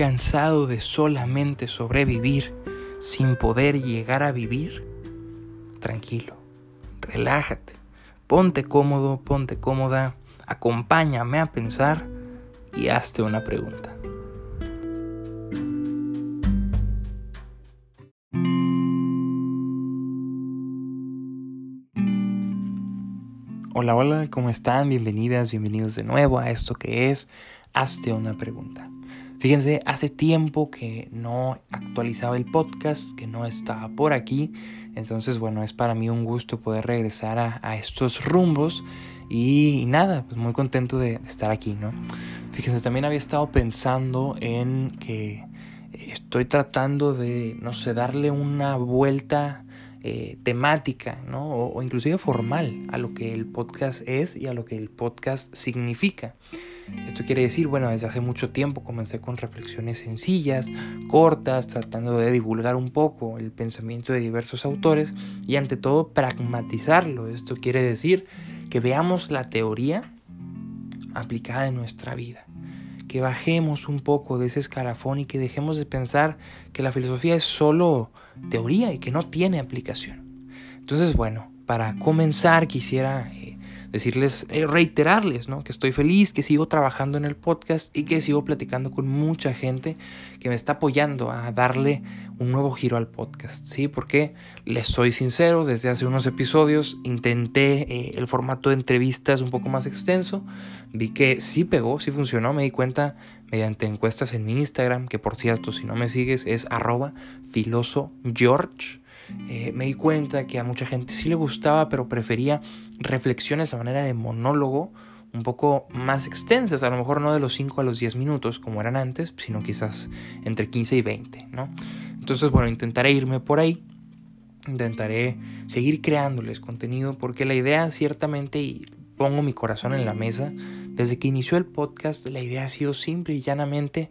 cansado de solamente sobrevivir sin poder llegar a vivir? Tranquilo, relájate, ponte cómodo, ponte cómoda, acompáñame a pensar y hazte una pregunta. Hola, hola, ¿cómo están? Bienvenidas, bienvenidos de nuevo a esto que es Hazte una pregunta. Fíjense, hace tiempo que no actualizaba el podcast, que no estaba por aquí. Entonces, bueno, es para mí un gusto poder regresar a, estos rumbos. Y, nada, pues muy contento de estar aquí, ¿no? Fíjense, también había estado pensando en que estoy tratando de, no sé, darle una vuelta eh, temática, ¿no? O, o, inclusive formal a lo que el podcast es y a lo que el podcast significa. Esto quiere decir, bueno, desde hace mucho tiempo comencé con reflexiones sencillas, cortas, tratando de divulgar un poco el pensamiento de diversos autores y ante todo pragmatizarlo. Esto quiere decir que veamos la teoría aplicada en nuestra vida que bajemos un poco de ese escalafón y que dejemos de pensar que la filosofía es solo teoría y que no tiene aplicación. Entonces, bueno, para comenzar quisiera eh, decirles, eh, reiterarles, ¿no? Que estoy feliz, que sigo trabajando en el podcast y que sigo platicando con mucha gente que me está apoyando a darle un nuevo giro al podcast, ¿sí? Porque les soy sincero, desde hace unos episodios intenté eh, el formato de entrevistas un poco más extenso, vi que sí pegó, sí funcionó, me di cuenta mediante encuestas en mi Instagram, que por cierto, si no me sigues, es arroba filoso George. Eh, me di cuenta que a mucha gente sí le gustaba, pero prefería reflexiones a manera de monólogo un poco más extensas, a lo mejor no de los 5 a los 10 minutos como eran antes, sino quizás entre 15 y 20, ¿no? Entonces, bueno, intentaré irme por ahí, intentaré seguir creándoles contenido, porque la idea ciertamente, y pongo mi corazón en la mesa, desde que inició el podcast, la idea ha sido simple y llanamente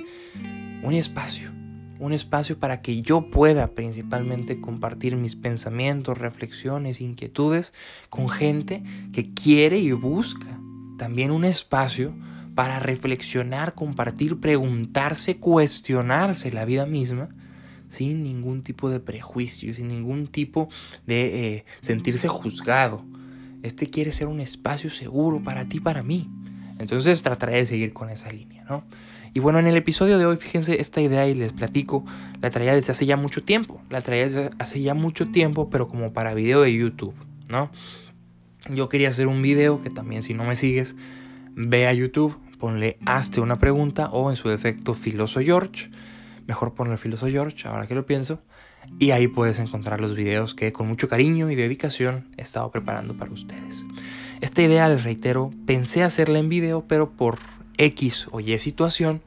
un espacio, un espacio para que yo pueda principalmente compartir mis pensamientos, reflexiones, inquietudes con gente que quiere y busca también un espacio para reflexionar, compartir, preguntarse, cuestionarse la vida misma sin ningún tipo de prejuicio, sin ningún tipo de eh, sentirse juzgado. Este quiere ser un espacio seguro para ti, para mí. Entonces trataré de seguir con esa línea, ¿no? Y bueno, en el episodio de hoy, fíjense, esta idea y les platico, la traía desde hace ya mucho tiempo. La traía desde hace ya mucho tiempo, pero como para video de YouTube, ¿no? Yo quería hacer un video que también si no me sigues, ve a YouTube, ponle hazte una pregunta o en su defecto Filoso George. Mejor ponle Filoso George, ahora que lo pienso. Y ahí puedes encontrar los videos que con mucho cariño y dedicación he estado preparando para ustedes. Esta idea, les reitero, pensé hacerla en video, pero por X o Y situación,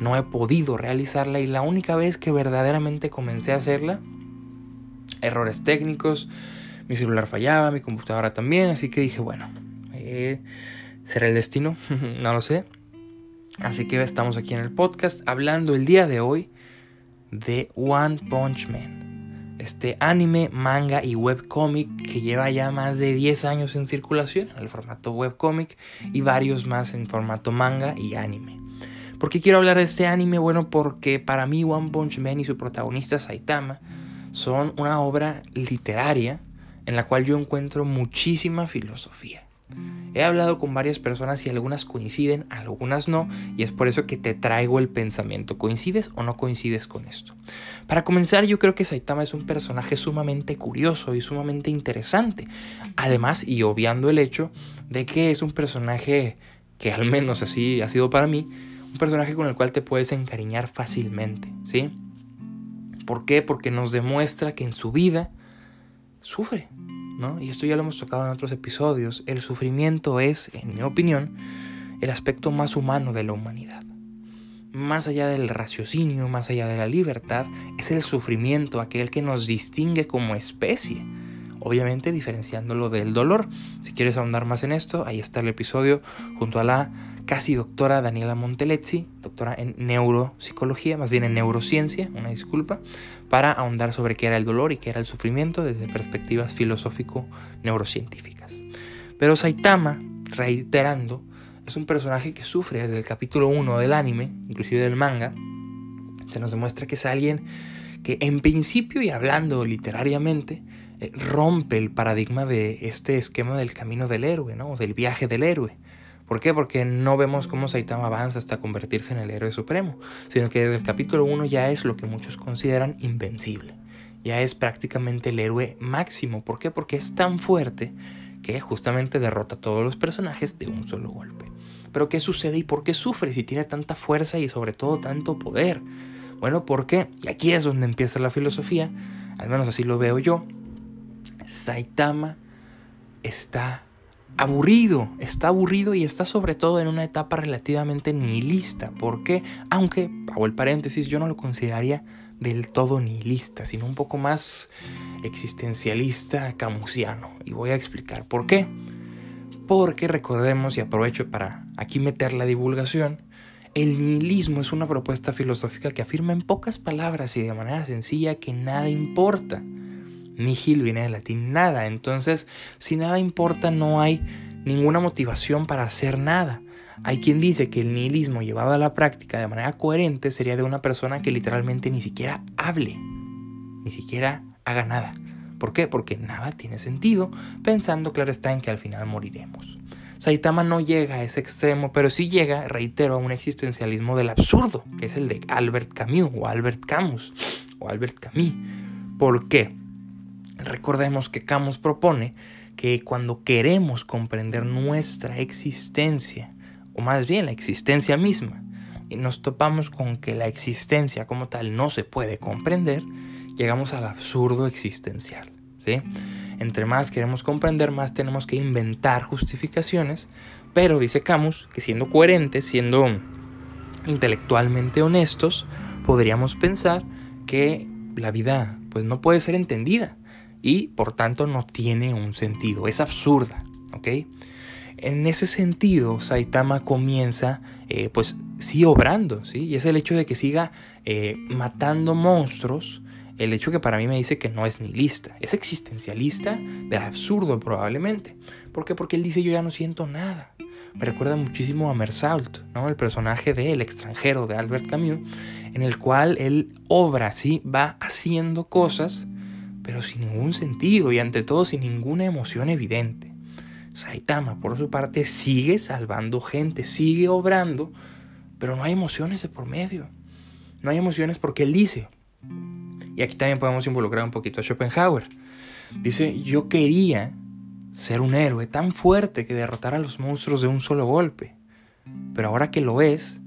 no he podido realizarla y la única vez que verdaderamente comencé a hacerla, errores técnicos, mi celular fallaba, mi computadora también, así que dije, bueno, eh, será el destino, no lo sé. Así que estamos aquí en el podcast hablando el día de hoy de One Punch Man este anime, manga y webcomic que lleva ya más de 10 años en circulación en el formato webcomic y varios más en formato manga y anime. ¿Por qué quiero hablar de este anime? Bueno, porque para mí One Punch Man y su protagonista Saitama son una obra literaria en la cual yo encuentro muchísima filosofía. He hablado con varias personas y algunas coinciden, algunas no, y es por eso que te traigo el pensamiento. ¿Coincides o no coincides con esto? Para comenzar, yo creo que Saitama es un personaje sumamente curioso y sumamente interesante. Además, y obviando el hecho de que es un personaje que al menos así ha sido para mí, un personaje con el cual te puedes encariñar fácilmente, ¿sí? ¿Por qué? Porque nos demuestra que en su vida sufre, y esto ya lo hemos tocado en otros episodios, el sufrimiento es, en mi opinión, el aspecto más humano de la humanidad. Más allá del raciocinio, más allá de la libertad, es el sufrimiento aquel que nos distingue como especie obviamente diferenciándolo del dolor. Si quieres ahondar más en esto, ahí está el episodio junto a la casi doctora Daniela Montelezzi, doctora en neuropsicología, más bien en neurociencia, una disculpa, para ahondar sobre qué era el dolor y qué era el sufrimiento desde perspectivas filosófico-neurocientíficas. Pero Saitama, reiterando, es un personaje que sufre desde el capítulo 1 del anime, inclusive del manga, Se nos demuestra que es alguien que en principio y hablando literariamente, eh, rompe el paradigma de este esquema del camino del héroe, ¿no? Del viaje del héroe. ¿Por qué? Porque no vemos cómo Saitama avanza hasta convertirse en el héroe supremo, sino que desde el capítulo 1 ya es lo que muchos consideran invencible. Ya es prácticamente el héroe máximo. ¿Por qué? Porque es tan fuerte que justamente derrota a todos los personajes de un solo golpe. Pero ¿qué sucede y por qué sufre si tiene tanta fuerza y sobre todo tanto poder? Bueno, porque, y aquí es donde empieza la filosofía, al menos así lo veo yo, Saitama está aburrido, está aburrido y está sobre todo en una etapa relativamente nihilista. porque Aunque, hago el paréntesis, yo no lo consideraría del todo nihilista, sino un poco más existencialista camusiano. Y voy a explicar por qué. Porque recordemos, y aprovecho para aquí meter la divulgación, el nihilismo es una propuesta filosófica que afirma en pocas palabras y de manera sencilla que nada importa. Nihil viene del latín nada, entonces si nada importa no hay ninguna motivación para hacer nada. Hay quien dice que el nihilismo llevado a la práctica de manera coherente sería de una persona que literalmente ni siquiera hable, ni siquiera haga nada. ¿Por qué? Porque nada tiene sentido, pensando claro está en que al final moriremos. Saitama no llega a ese extremo, pero sí llega, reitero, a un existencialismo del absurdo, que es el de Albert Camus o Albert Camus o Albert Camus. ¿Por qué? Recordemos que Camus propone que cuando queremos comprender nuestra existencia, o más bien la existencia misma, y nos topamos con que la existencia como tal no se puede comprender, llegamos al absurdo existencial. ¿sí? Entre más queremos comprender, más tenemos que inventar justificaciones, pero dice Camus que siendo coherentes, siendo intelectualmente honestos, podríamos pensar que la vida pues no puede ser entendida y por tanto no tiene un sentido, es absurda, ¿ok? En ese sentido, Saitama comienza, eh, pues sí, obrando, ¿sí? Y es el hecho de que siga eh, matando monstruos, el hecho que para mí me dice que no es nihilista, es existencialista del absurdo probablemente. ¿Por qué? Porque él dice yo ya no siento nada. Me recuerda muchísimo a Mersault, ¿no? el personaje de El extranjero de Albert Camus, en el cual él obra, ¿sí? va haciendo cosas pero sin ningún sentido y ante todo sin ninguna emoción evidente. Saitama, por su parte, sigue salvando gente, sigue obrando, pero no hay emociones de por medio. No hay emociones porque él dice, y aquí también podemos involucrar un poquito a Schopenhauer, dice, yo quería ser un héroe tan fuerte que derrotara a los monstruos de un solo golpe, pero ahora que lo es,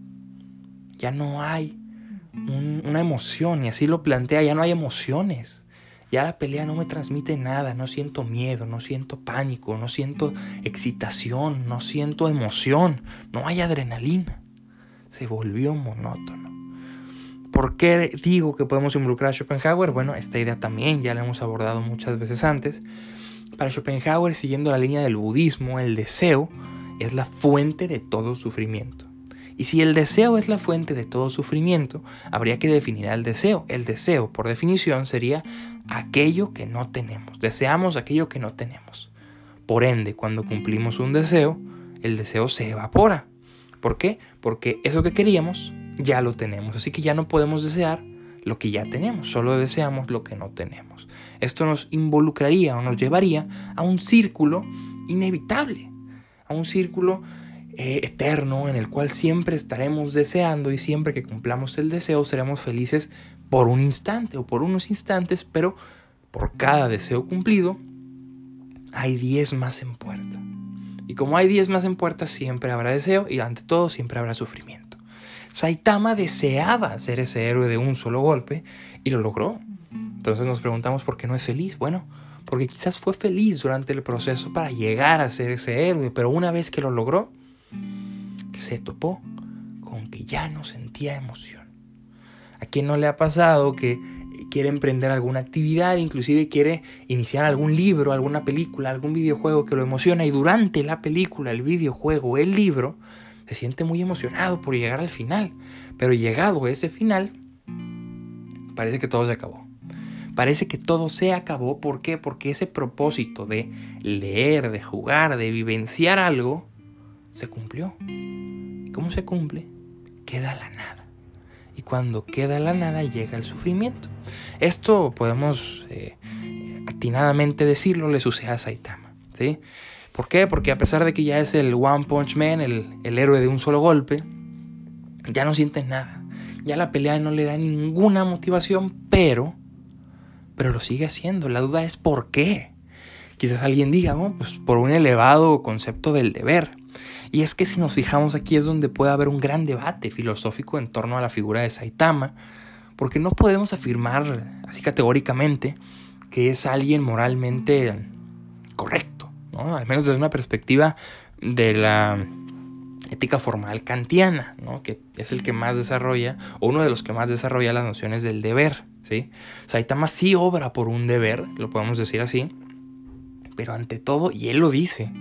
ya no hay una emoción, y así lo plantea, ya no hay emociones. Ya la pelea no me transmite nada, no siento miedo, no siento pánico, no siento excitación, no siento emoción, no hay adrenalina. Se volvió monótono. ¿Por qué digo que podemos involucrar a Schopenhauer? Bueno, esta idea también ya la hemos abordado muchas veces antes. Para Schopenhauer, siguiendo la línea del budismo, el deseo es la fuente de todo sufrimiento. Y si el deseo es la fuente de todo sufrimiento, habría que definir el deseo. El deseo, por definición, sería aquello que no tenemos. Deseamos aquello que no tenemos. Por ende, cuando cumplimos un deseo, el deseo se evapora. ¿Por qué? Porque eso que queríamos ya lo tenemos. Así que ya no podemos desear lo que ya tenemos, solo deseamos lo que no tenemos. Esto nos involucraría o nos llevaría a un círculo inevitable, a un círculo eh, eterno en el cual siempre estaremos deseando y siempre que cumplamos el deseo seremos felices por un instante o por unos instantes, pero por cada deseo cumplido hay 10 más en puerta. Y como hay 10 más en puerta, siempre habrá deseo y ante todo siempre habrá sufrimiento. Saitama deseaba ser ese héroe de un solo golpe y lo logró. Entonces nos preguntamos por qué no es feliz. Bueno, porque quizás fue feliz durante el proceso para llegar a ser ese héroe, pero una vez que lo logró, se topó con que ya no sentía emoción. ¿A quién no le ha pasado que quiere emprender alguna actividad, inclusive quiere iniciar algún libro, alguna película, algún videojuego que lo emociona y durante la película, el videojuego, el libro, se siente muy emocionado por llegar al final. Pero llegado a ese final, parece que todo se acabó. Parece que todo se acabó. ¿Por qué? Porque ese propósito de leer, de jugar, de vivenciar algo, se cumplió. ¿Y cómo se cumple? Queda la nada. y cuando queda la nada llega el sufrimiento. Esto podemos eh, atinadamente decirlo, le sucede a Saitama. ¿sí? ¿Por qué? Porque a pesar de que ya es el One Punch Man, el, héroe de un solo golpe, ya no siente nada. Ya la pelea no le da ninguna motivación, pero, pero lo sigue haciendo. La duda es por qué. Quizás alguien diga, pues por un elevado concepto del deber. Y es que si nos fijamos aquí es donde puede haber un gran debate filosófico en torno a la figura de Saitama, porque no podemos afirmar así categóricamente que es alguien moralmente correcto, ¿no? al menos desde una perspectiva de la ética formal kantiana, ¿no? que es el que más desarrolla, o uno de los que más desarrolla las nociones del deber. ¿sí? Saitama sí obra por un deber, lo podemos decir así, pero ante todo, y él lo dice,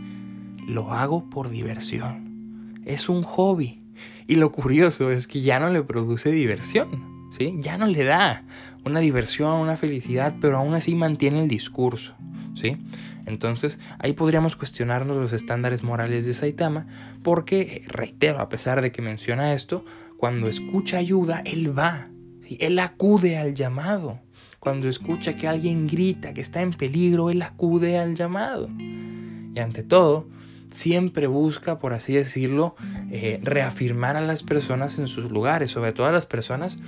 lo hago por diversión. Es un hobby. Y lo curioso es que ya no le produce diversión, ¿sí? Ya no le da una diversión, una felicidad, pero aún así mantiene el discurso, ¿sí? Entonces, ahí podríamos cuestionarnos los estándares morales de Saitama, porque, reitero, a pesar de que menciona esto, cuando escucha ayuda, él va, él acude al llamado. Cuando escucha que alguien grita que está en peligro, él acude al llamado. Y ante todo, siempre busca, por así decirlo, eh, reafirmar a las personas en sus lugares, sobre todo a las personas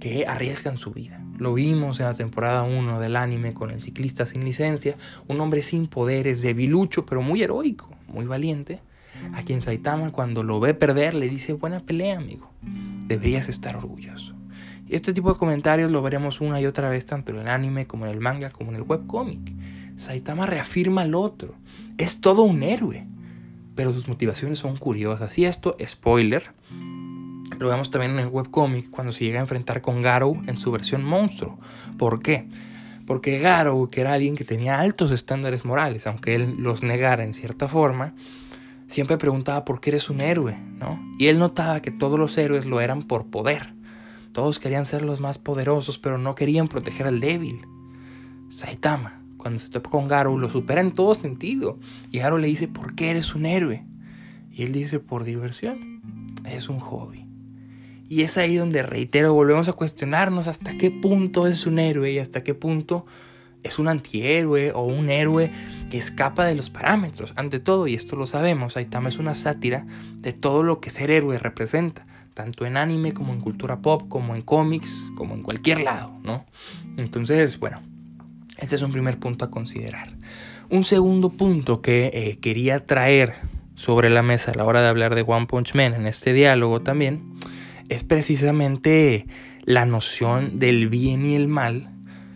que arriesgan su vida. Lo vimos en la temporada 1 del anime con el ciclista sin licencia, un hombre sin poderes, debilucho, pero muy heroico, muy valiente, a quien Saitama cuando lo ve perder le dice, buena pelea amigo, deberías estar orgulloso. Y este tipo de comentarios lo veremos una y otra vez tanto en el anime como en el manga como en el webcómic. Saitama reafirma al otro, es todo un héroe, pero sus motivaciones son curiosas. Y esto, spoiler, lo vemos también en el webcomic cuando se llega a enfrentar con Garou en su versión monstruo. ¿Por qué? Porque Garou, que era alguien que tenía altos estándares morales, aunque él los negara en cierta forma, siempre preguntaba por qué eres un héroe, ¿no? Y él notaba que todos los héroes lo eran por poder. Todos querían ser los más poderosos, pero no querían proteger al débil. Saitama, cuando se topa con Garou, lo supera en todo sentido. Y Garou le dice, ¿por qué eres un héroe? Y él dice, por diversión. Es un hobby. Y es ahí donde, reitero, volvemos a cuestionarnos hasta qué punto es un héroe y hasta qué punto es un antihéroe o un héroe que escapa de los parámetros. Ante todo, y esto lo sabemos, Saitama es una sátira de todo lo que ser héroe representa, tanto en anime como en cultura pop, como en cómics, como en cualquier lado, ¿no? Entonces, bueno, este es un primer punto a considerar. Un segundo punto que eh, quería traer sobre la mesa a la hora de hablar de One Punch Man en este diálogo también es precisamente la noción del bien y el mal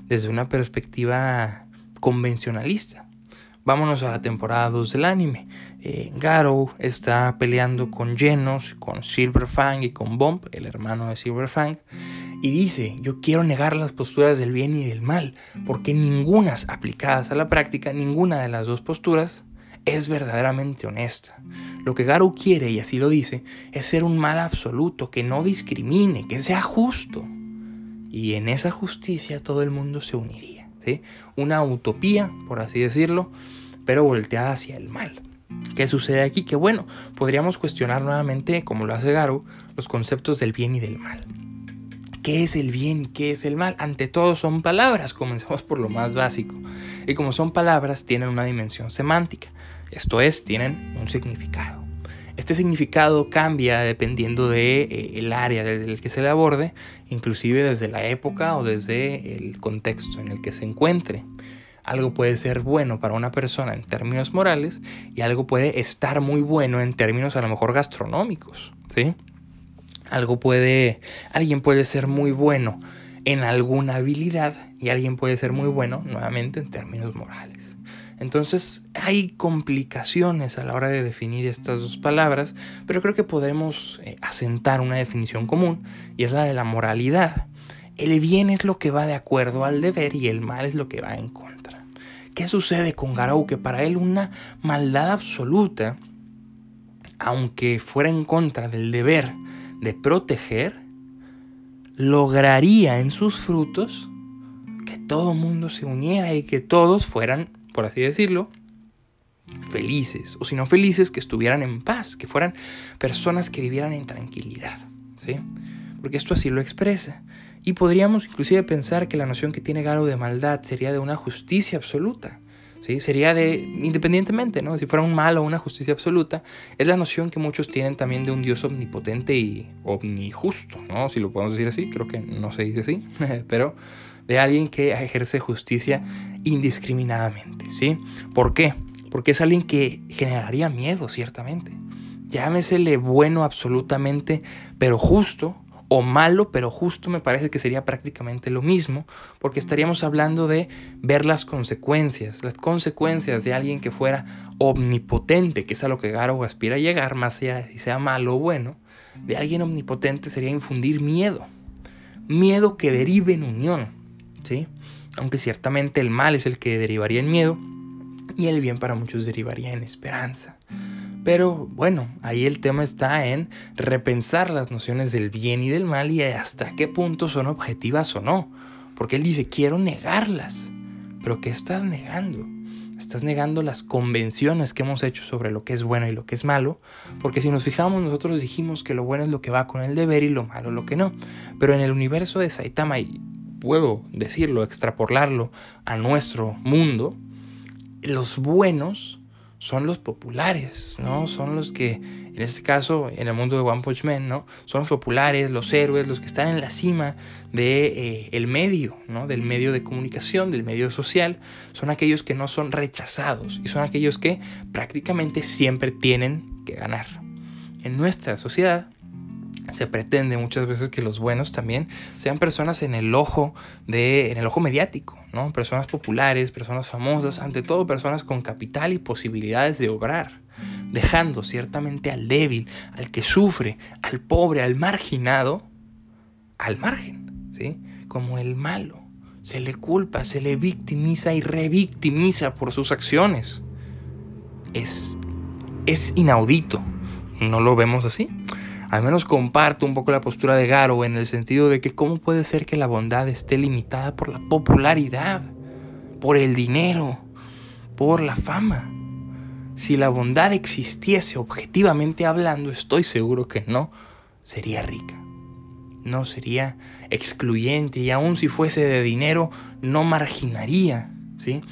desde una perspectiva convencionalista. Vámonos a la temporada 2 del anime. Eh, Garou está peleando con Genos, con Silverfang y con Bomb, el hermano de Silverfang, y dice, yo quiero negar las posturas del bien y del mal, porque ninguna aplicadas a la práctica, ninguna de las dos posturas es verdaderamente honesta. Lo que Garou quiere, y así lo dice, es ser un mal absoluto, que no discrimine, que sea justo. Y en esa justicia todo el mundo se uniría. ¿sí? Una utopía, por así decirlo, pero volteada hacia el mal. ¿Qué sucede aquí? Que bueno, podríamos cuestionar nuevamente, como lo hace Garou, los conceptos del bien y del mal. ¿Qué es el bien y qué es el mal? Ante todo son palabras, comencemos por lo más básico. Y como son palabras, tienen una dimensión semántica, esto es, tienen un significado. Este significado cambia dependiendo del de, eh, área desde el que se le aborde, inclusive desde la época o desde el contexto en el que se encuentre. Algo puede ser bueno para una persona en términos morales y algo puede estar muy bueno en términos a lo mejor gastronómicos, ¿sí? Algo puede, alguien puede ser muy bueno en alguna habilidad y alguien puede ser muy bueno nuevamente en términos morales. Entonces hay complicaciones a la hora de definir estas dos palabras, pero creo que podemos eh, asentar una definición común y es la de la moralidad. El bien es lo que va de acuerdo al deber y el mal es lo que va en contra. ¿Qué sucede con Garou? Que para él una maldad absoluta, aunque fuera en contra del deber, de proteger, lograría en sus frutos que todo mundo se uniera y que todos fueran, por así decirlo, felices, o si no felices, que estuvieran en paz, que fueran personas que vivieran en tranquilidad. ¿sí? porque esto así lo expresa. Y podríamos inclusive pensar que la noción que tiene Garo de maldad sería de una justicia absoluta. ¿Sí? Sería de, independientemente, ¿no? si fuera un mal o una justicia absoluta, es la noción que muchos tienen también de un Dios omnipotente y omnijusto, ¿no? si lo podemos decir así, creo que no se dice así, pero de alguien que ejerce justicia indiscriminadamente. ¿sí? ¿Por qué? Porque es alguien que generaría miedo, ciertamente. Llámesele bueno absolutamente, pero justo, o malo, pero justo me parece que sería prácticamente lo mismo, porque estaríamos hablando de ver las consecuencias, las consecuencias de alguien que fuera omnipotente, que es a lo que Garo aspira a llegar, más allá de si sea malo o bueno, de alguien omnipotente sería infundir miedo, miedo que derive en unión, ¿sí? Aunque ciertamente el mal es el que derivaría en miedo y el bien para muchos derivaría en esperanza. Pero bueno, ahí el tema está en repensar las nociones del bien y del mal y hasta qué punto son objetivas o no. Porque él dice, quiero negarlas. Pero ¿qué estás negando? Estás negando las convenciones que hemos hecho sobre lo que es bueno y lo que es malo. Porque si nos fijamos, nosotros dijimos que lo bueno es lo que va con el deber y lo malo lo que no. Pero en el universo de Saitama, y puedo decirlo, extrapolarlo a nuestro mundo, los buenos son los populares, ¿no? Son los que, en este caso, en el mundo de One Punch Man, ¿no? Son los populares, los héroes, los que están en la cima del de, eh, medio, ¿no? Del medio de comunicación, del medio social. Son aquellos que no son rechazados y son aquellos que prácticamente siempre tienen que ganar. En nuestra sociedad, se pretende muchas veces que los buenos también sean personas en el ojo de en el ojo mediático, ¿no? Personas populares, personas famosas, ante todo personas con capital y posibilidades de obrar, dejando ciertamente al débil, al que sufre, al pobre, al marginado al margen, ¿sí? Como el malo. Se le culpa, se le victimiza y revictimiza por sus acciones. Es es inaudito. ¿No lo vemos así? Al menos comparto un poco la postura de Garo en el sentido de que cómo puede ser que la bondad esté limitada por la popularidad, por el dinero, por la fama. Si la bondad existiese objetivamente hablando, estoy seguro que no sería rica. No sería excluyente y aun si fuese de dinero, no marginaría, ¿sí?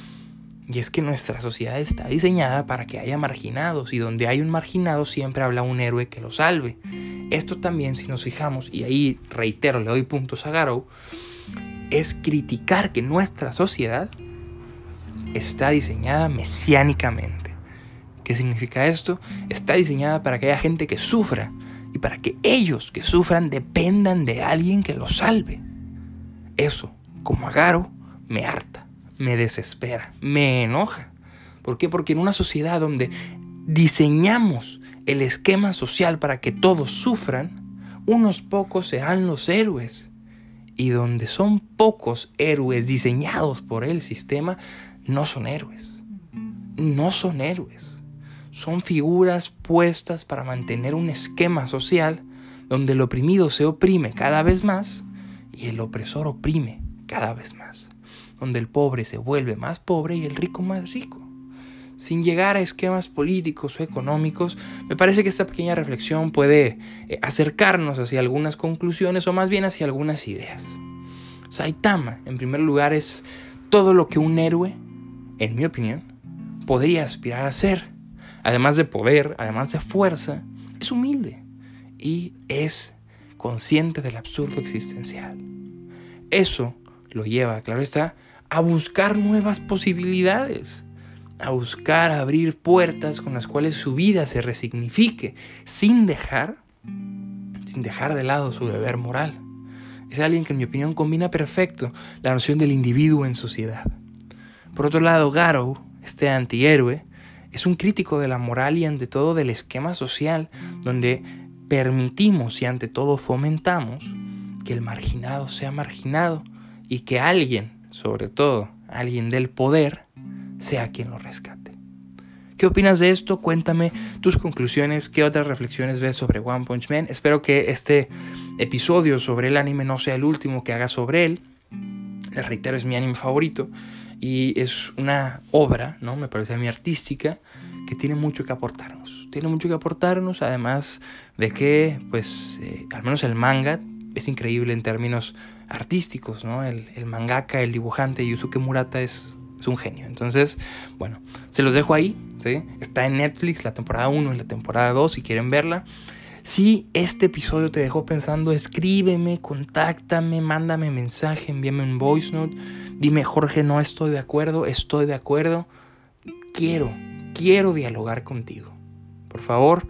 Y es que nuestra sociedad está diseñada para que haya marginados y donde hay un marginado siempre habla un héroe que lo salve. Esto también, si nos fijamos, y ahí reitero, le doy puntos a Garrow, es criticar que nuestra sociedad está diseñada mesiánicamente. ¿Qué significa esto? Está diseñada para que haya gente que sufra y para que ellos que sufran dependan de alguien que los salve. Eso, como a Garo, me harta me desespera, me enoja. ¿Por qué? Porque en una sociedad donde diseñamos el esquema social para que todos sufran, unos pocos serán los héroes. Y donde son pocos héroes diseñados por el sistema, no son héroes. No son héroes. Son figuras puestas para mantener un esquema social donde el oprimido se oprime cada vez más y el opresor oprime cada vez más donde el pobre se vuelve más pobre y el rico más rico. Sin llegar a esquemas políticos o económicos, me parece que esta pequeña reflexión puede eh, acercarnos hacia algunas conclusiones o más bien hacia algunas ideas. Saitama, en primer lugar, es todo lo que un héroe, en mi opinión, podría aspirar a ser. Además de poder, además de fuerza, es humilde y es consciente del absurdo existencial. Eso lo lleva, claro está, a buscar nuevas posibilidades, a buscar abrir puertas con las cuales su vida se resignifique, sin dejar, sin dejar de lado su deber moral. Es alguien que en mi opinión combina perfecto la noción del individuo en sociedad. Por otro lado, Garrow, este antihéroe, es un crítico de la moral y ante todo del esquema social donde permitimos y ante todo fomentamos que el marginado sea marginado y que alguien sobre todo alguien del poder, sea quien lo rescate. ¿Qué opinas de esto? Cuéntame tus conclusiones, qué otras reflexiones ves sobre One Punch Man. Espero que este episodio sobre el anime no sea el último que haga sobre él. Les reitero, es mi anime favorito y es una obra, ¿no? Me parece a mí artística que tiene mucho que aportarnos. Tiene mucho que aportarnos, además de que, pues, eh, al menos el manga es increíble en términos artísticos, ¿no? El, mangaka, el dibujante Yusuke Murata es, un genio. Entonces, bueno, se los dejo ahí. Está en Netflix la temporada 1 y la temporada 2 si quieren verla. Si este episodio te dejó pensando, escríbeme, contáctame, mándame mensaje, envíame un voice note. Dime, Jorge, no estoy de acuerdo, estoy de acuerdo. Quiero, quiero dialogar contigo. Por favor,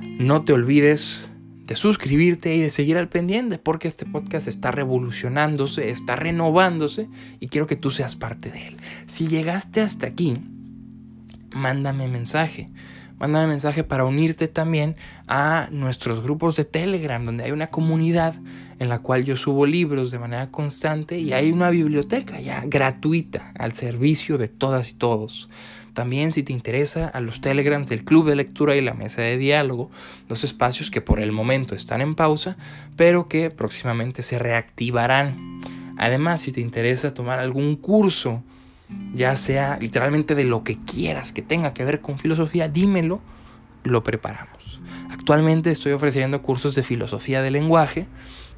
no te olvides de suscribirte y de seguir al pendiente porque este podcast está revolucionándose, está renovándose y quiero que tú seas parte de él. Si llegaste hasta aquí, mándame mensaje. Mándame mensaje para unirte también a nuestros grupos de Telegram, donde hay una comunidad en la cual yo subo libros de manera constante y hay una biblioteca ya gratuita al servicio de todas y todos. También si te interesa a los telegrams del club de lectura y la mesa de diálogo, dos espacios que por el momento están en pausa, pero que próximamente se reactivarán. Además, si te interesa tomar algún curso, ya sea literalmente de lo que quieras que tenga que ver con filosofía, dímelo, lo preparamos. Actualmente estoy ofreciendo cursos de filosofía del lenguaje,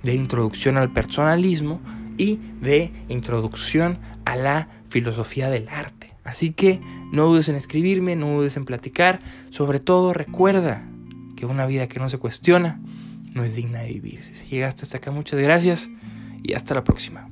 de introducción al personalismo y de introducción a la filosofía del arte. Así que no dudes en escribirme, no dudes en platicar. Sobre todo recuerda que una vida que no se cuestiona no es digna de vivirse. Si llegaste hasta acá, muchas gracias y hasta la próxima.